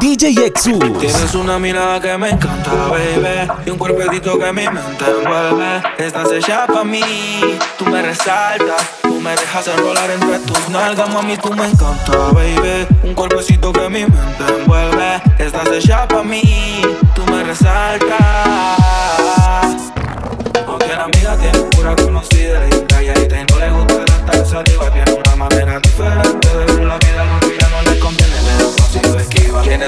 DJ Exus. Tienes una mirada que me encanta, baby. Y un cuerpecito que mi mente envuelve. Estás hecha para mí, tú me resaltas. Tú me dejas enrolar entre tus nalgas, mami, tú me encanta, baby. Un cuerpecito que mi mente envuelve. Estás hecha para mí, tú me resaltas. Aunque la amiga tiene pura conocida y calladita y no le gusta estar saliva, tiene una manera diferente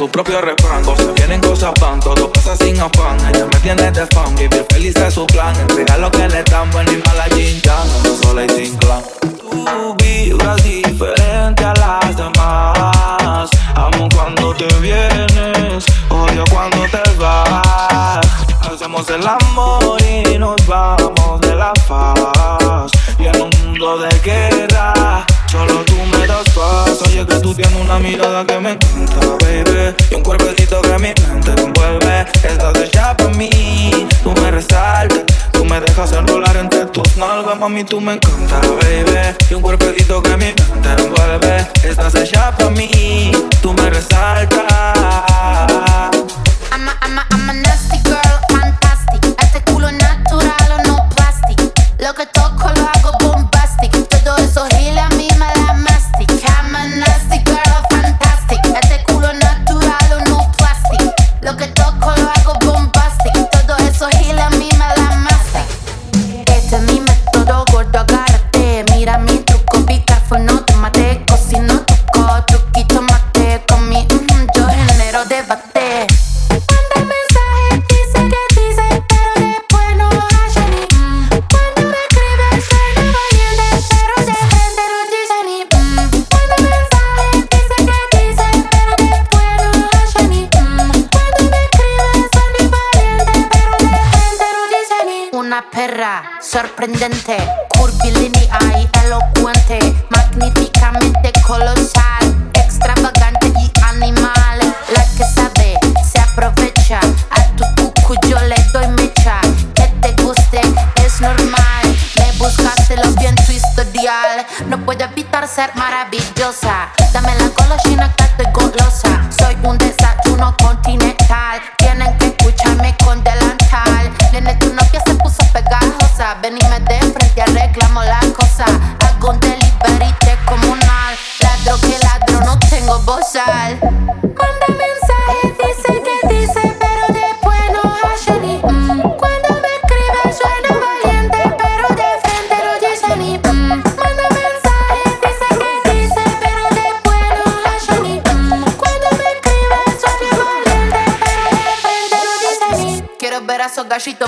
su propio refrán, cosas vienen, cosas van, todo pasa sin afán. Ella me tiene de fan, vivir feliz es su plan. Entrega lo que le dan, buen y mala chinchán, sola y sin clan. Tú vibras diferente a las demás. Amo cuando te vienes, odio cuando te vas. Hacemos el amor y nos vamos de la faz. Y en un mundo de guerra, solo tú me das paz. Oye, que tú tienes una mirada que me encanta, Y un cuerpecito que mi mente envuelve. Estás hecha para mí, tú me resaltas. Tú me dejas enrolar entre tus nalgas, mami, tú me encanta, baby. Y un cuerpecito que mi mente envuelve. Estás hecha para mí, tú me resaltas. Sorprendente, curvilínea y elocuente, magníficamente colosal, extravagante y animal. La que sabe se aprovecha. A tu cucu yo le doy mecha. Que te guste es normal. Me buscaste lo bien tu historial. No puedo evitar ser maravillosa. Dame la golosina que estoy golosa.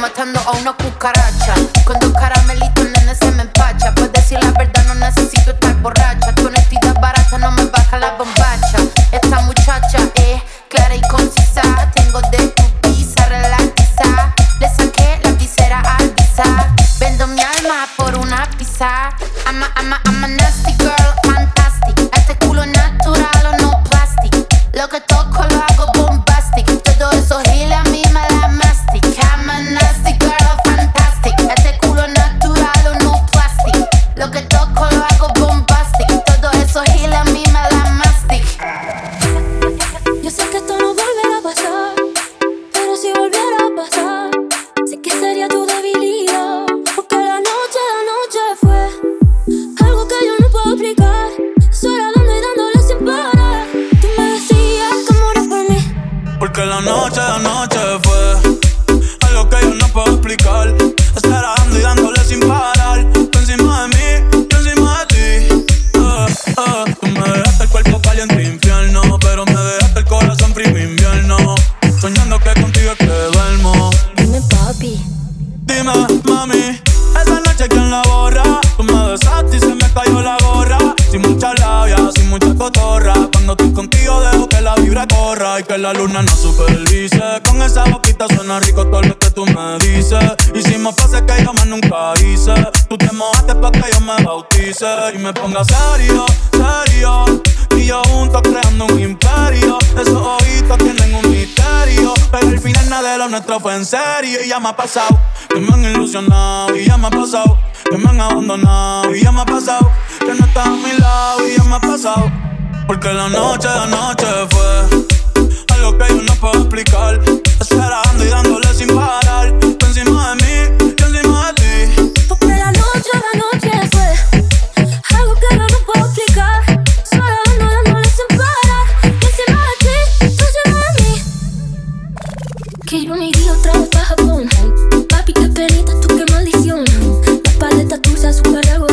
Matando a una cucaracha. Con dos caramelitos, nene, se me empacha. Pues decir la verdad, no necesito estar borracha. Tu honestidad barata no me baja la bombacha. Esta muchacha es clara y concisa. Tengo de tu pizza, relatiza Le saqué la visera al visa Vendo mi alma por una pizza. I'm a, I'm a, I'm a nasty que Dime, mami, y que la luna no supervise. Con esa boquita suena rico todo lo que tú me dices. Hicimos pases que yo más nunca hice. Tú te mojaste pa' que yo me bautice y me ponga serio, serio. Y yo juntos creando un imperio. Esos ojitos tienen un misterio. Pero al final nada de lo nuestro fue en serio. Y ya me ha pasado que me han ilusionado. Y ya me ha pasado que me han abandonado. Y ya me ha pasado que no estás a mi lado. Y ya me ha pasado porque la noche, la noche fue lo que yo no puedo explicar. Esperando y dándole sin parar. Tú encima de mí, yo encima de ti. Porque la noche, la noche fue algo que yo no puedo explicar. Esperando y dándole sin parar. Encima de ti, tú encima de mí. Quiero un iría otra vez para Japón. Papi, qué perita, tú qué maldición. La paleta tuya, su cargo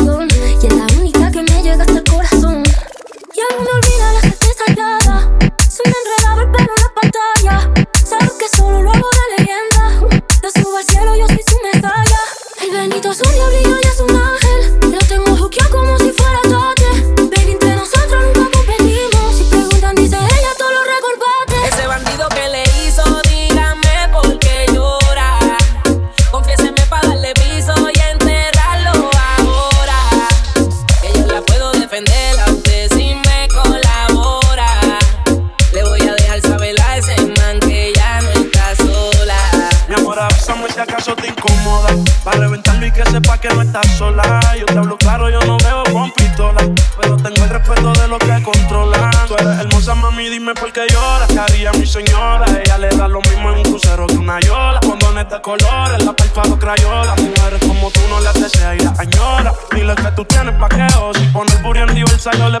colores, la perfado crayola. Mujeres como tú no las deseas y las añora. Ni que tú tienes pa' que os. Si pone el burro en diversa, yo le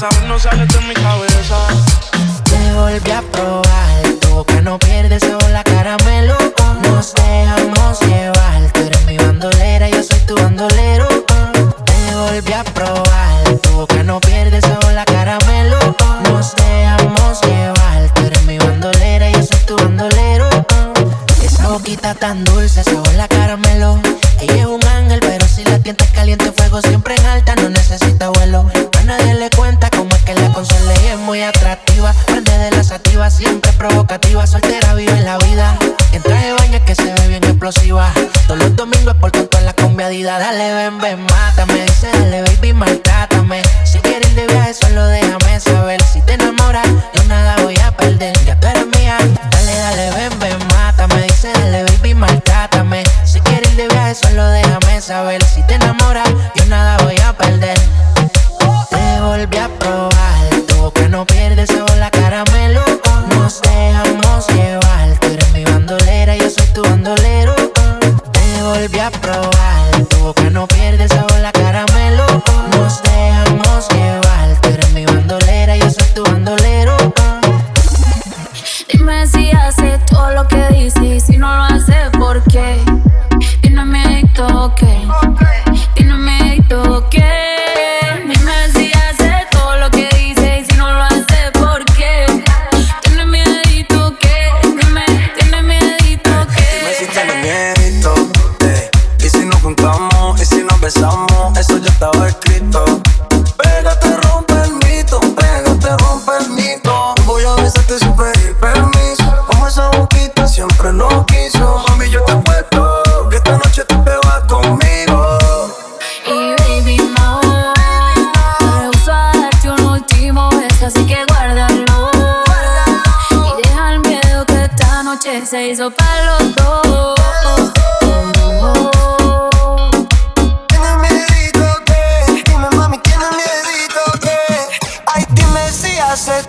cosa no sale de mi cabeza. Te volví a probar, tu boca no pierde sola. que se ve bien explosiva. Todos los domingos por con en la combiadida. Dale, ven, ven, mátame. Dice, dale, baby, maltrátame. Si quieres ir de viaje, solo déjame saber. Si te enamoras, yo nada voy a perder. Ya tú eres mía. Dale, dale, ven, ven, mátame. Dice, dale, baby, maltrátame. Si quieres ir de viaje, solo déjame saber. Si te enamoras, noche se hizo para los dos.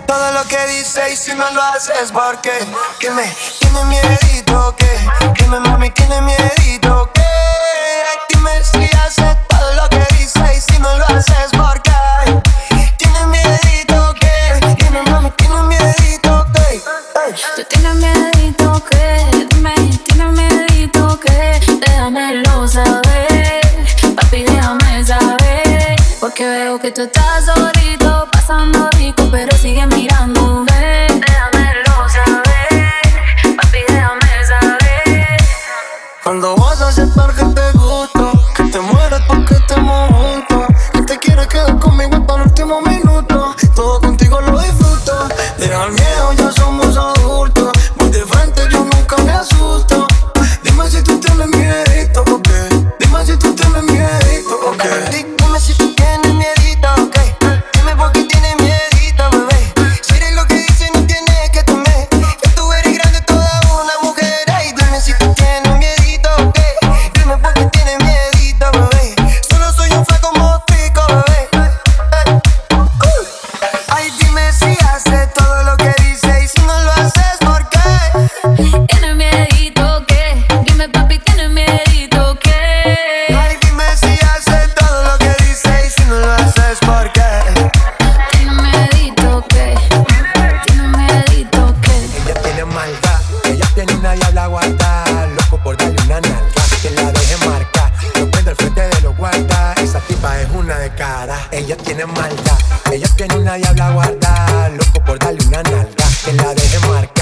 Todo lo que dice y si no lo haces, ¿por qué? Que me tiene miedito, que, que me mami tiene miedito. tiene una diabla guarda, loco por darle una nalga, que la deje marcar.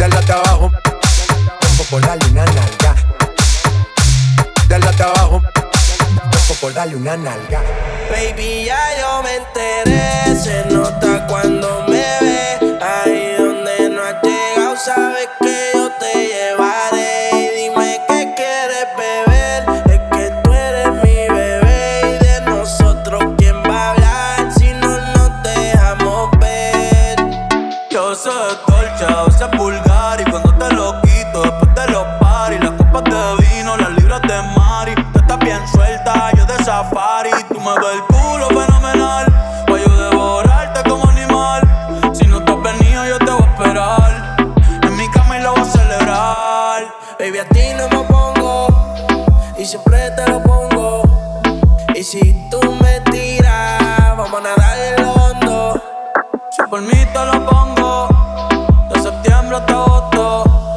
Dale hasta abajo. por darle una nalga. Dale hasta abajo. por darle una nalga. Baby, ya yo me enteré. Se nota cuando me Y siempre te lo pongo. Y si tú me tiras, vamos a nadar en lo hondo. Si por mí te lo pongo. De septiembre hasta agosto.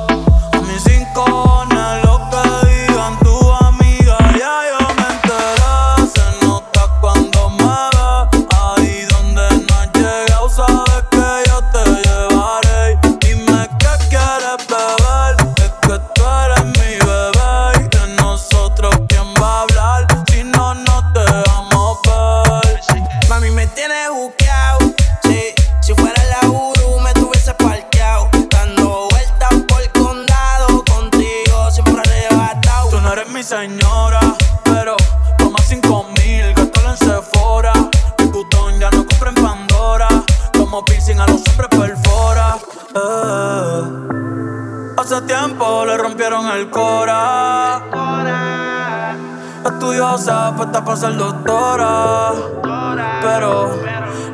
Le rompieron el cora. Estudiosa, puesta para ser doctora. Pero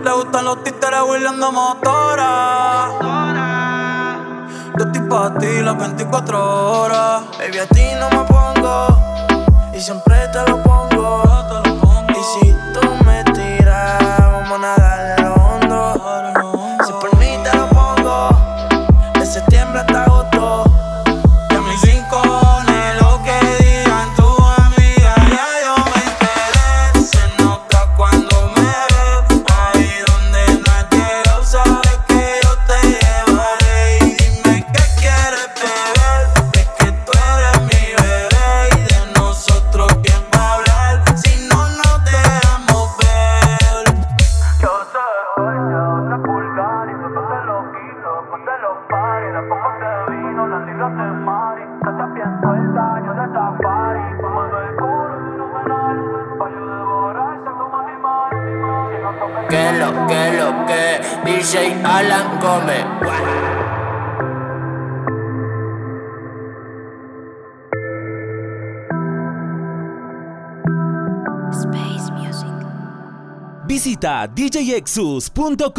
le gustan los títeres huirleando motora. Yo estoy pa' ti las 24 horas. Baby, a ti no me pongo. Y siempre te lo pongo. Lo, que lo, que DJ Alan Gómez. Space Music. Visita djexus.com.